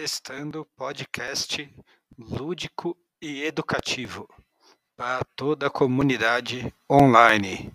Testando podcast lúdico e educativo para toda a comunidade online.